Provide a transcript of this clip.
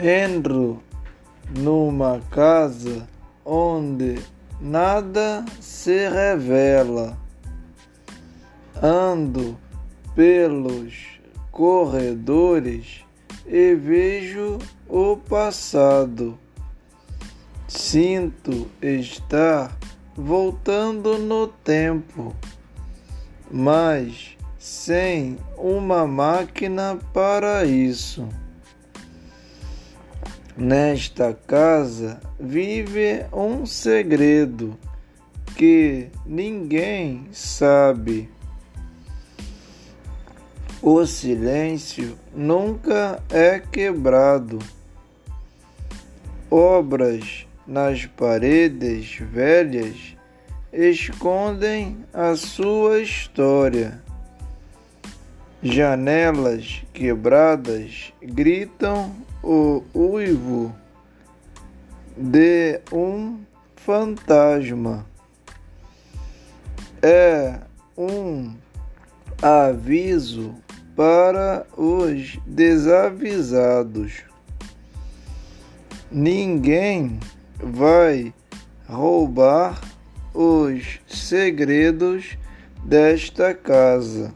Entro numa casa onde nada se revela. Ando pelos corredores e vejo o passado. Sinto estar voltando no tempo, mas sem uma máquina para isso. Nesta casa vive um segredo que ninguém sabe. O silêncio nunca é quebrado. Obras nas paredes velhas escondem a sua história. Janelas quebradas gritam o uivo de um fantasma. É um aviso para os desavisados. Ninguém vai roubar os segredos desta casa.